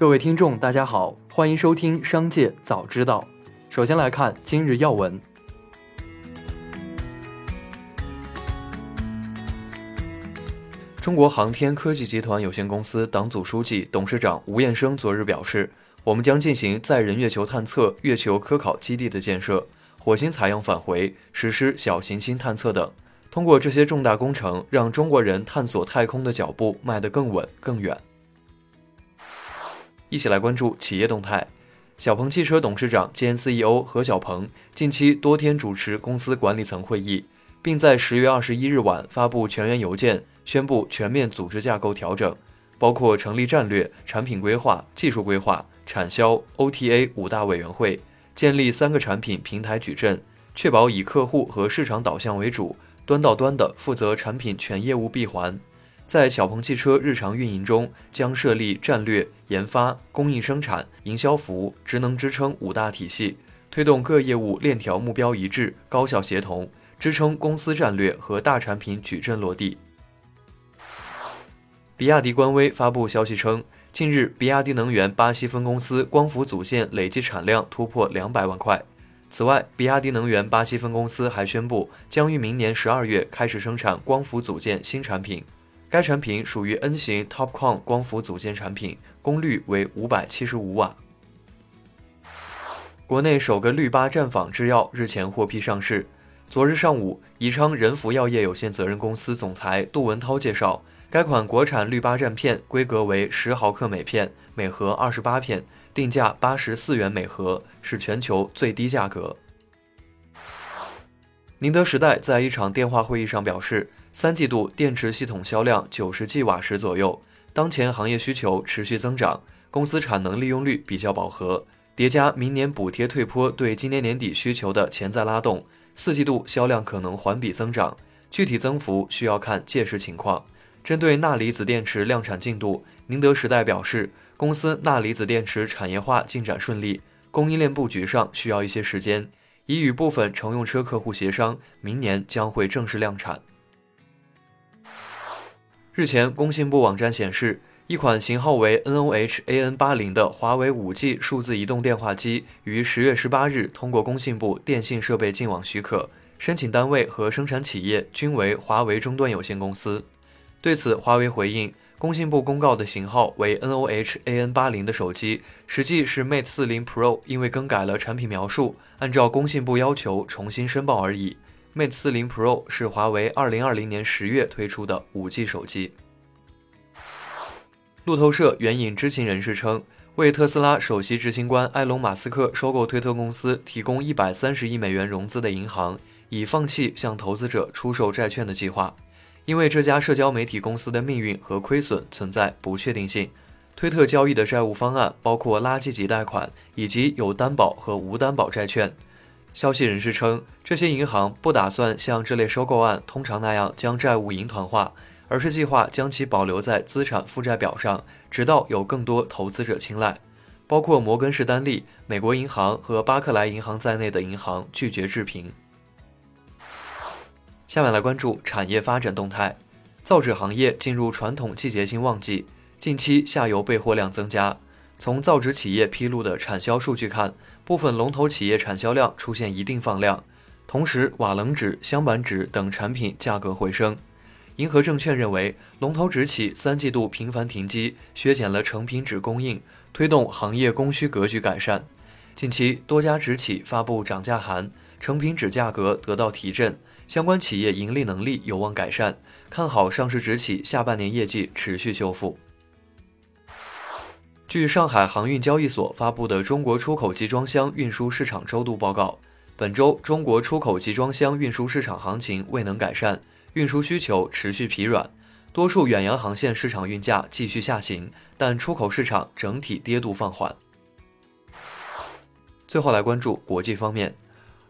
各位听众，大家好，欢迎收听《商界早知道》。首先来看今日要闻。中国航天科技集团有限公司党组书记、董事长吴彦生昨日表示，我们将进行载人月球探测、月球科考基地的建设、火星采样返回、实施小行星探测等。通过这些重大工程，让中国人探索太空的脚步迈得更稳、更远。一起来关注企业动态。小鹏汽车董事长兼 CEO 何小鹏近期多天主持公司管理层会议，并在十月二十一日晚发布全员邮件，宣布全面组织架构调整，包括成立战略、产品规划、技术规划、产销、OTA 五大委员会，建立三个产品平台矩阵，确保以客户和市场导向为主，端到端的负责产品全业务闭环。在小鹏汽车日常运营中，将设立战略、研发、供应、生产、营销、服务、职能支撑五大体系，推动各业务链条目标一致、高效协同，支撑公司战略和大产品矩阵落地。比亚迪官微发布消息称，近日比亚迪能源巴西分公司光伏组件累计产量突破两百万块。此外，比亚迪能源巴西分公司还宣布，将于明年十二月开始生产光伏组件新产品。该产品属于 N 型 TOPCon 光伏组件产品，功率为五百七十五瓦。国内首个氯巴战仿制药日前获批上市。昨日上午，宜昌仁福药业有限责任公司总裁杜文涛介绍，该款国产氯巴战片规格为十毫克每片，每盒二十八片，定价八十四元每盒，是全球最低价格。宁德时代在一场电话会议上表示，三季度电池系统销量九十 G 瓦时左右，当前行业需求持续增长，公司产能利用率比较饱和，叠加明年补贴退坡对今年年底需求的潜在拉动，四季度销量可能环比增长，具体增幅需要看届时情况。针对钠离子电池量产进度，宁德时代表示，公司钠离子电池产业化进展顺利，供应链布局上需要一些时间。已与部分乘用车客户协商，明年将会正式量产。日前，工信部网站显示，一款型号为 NOH-AN80 的华为 5G 数字移动电话机于十月十八日通过工信部电信设备进网许可，申请单位和生产企业均为华为终端有限公司。对此，华为回应。工信部公告的型号为 NOH-AN80 的手机，实际是 Mate 40 Pro，因为更改了产品描述，按照工信部要求重新申报而已。Mate 40 Pro 是华为2020年十月推出的 5G 手机。路透社援引知情人士称，为特斯拉首席执行官埃隆·马斯克收购推特公司提供130亿美元融资的银行，已放弃向投资者出售债券的计划。因为这家社交媒体公司的命运和亏损存在不确定性，推特交易的债务方案包括垃圾级贷款以及有担保和无担保债券。消息人士称，这些银行不打算像这类收购案通常那样将债务银团化，而是计划将其保留在资产负债表上，直到有更多投资者青睐。包括摩根士丹利、美国银行和巴克莱银行在内的银行拒绝置评。下面来关注产业发展动态。造纸行业进入传统季节性旺季，近期下游备货量增加。从造纸企业披露的产销数据看，部分龙头企业产销量出现一定放量，同时瓦楞纸、镶板纸等产品价格回升。银河证券认为，龙头纸企三季度频繁停机，削减了成品纸供应，推动行业供需格局改善。近期多家纸企发布涨价函，成品纸价格得到提振。相关企业盈利能力有望改善，看好上市纸企下半年业绩持续修复。据上海航运交易所发布的《中国出口集装箱运输市场周度报告》，本周中国出口集装箱运输市场行情未能改善，运输需求持续疲软，多数远洋航线市场运价继续下行，但出口市场整体跌度放缓。最后来关注国际方面。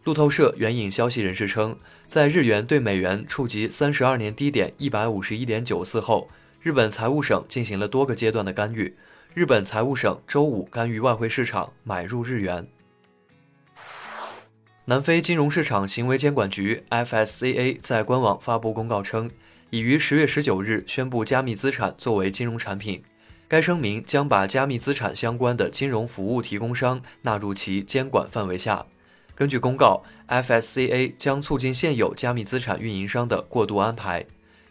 路透社援引消息人士称，在日元对美元触及三十二年低点一百五十一点九四后，日本财务省进行了多个阶段的干预。日本财务省周五干预外汇市场买入日元。南非金融市场行为监管局 （FSCA） 在官网发布公告称，已于十月十九日宣布加密资产作为金融产品。该声明将把加密资产相关的金融服务提供商纳入其监管范围下。根据公告，FSCA 将促进现有加密资产运营商的过渡安排。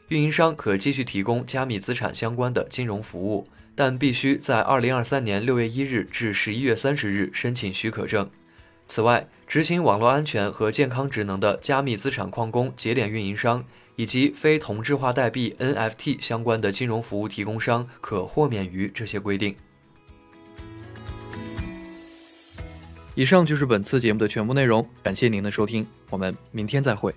运营商可继续提供加密资产相关的金融服务，但必须在2023年6月1日至11月30日申请许可证。此外，执行网络安全和健康职能的加密资产矿工节点运营商以及非同质化代币 NFT 相关的金融服务提供商可豁免于这些规定。以上就是本次节目的全部内容，感谢您的收听，我们明天再会。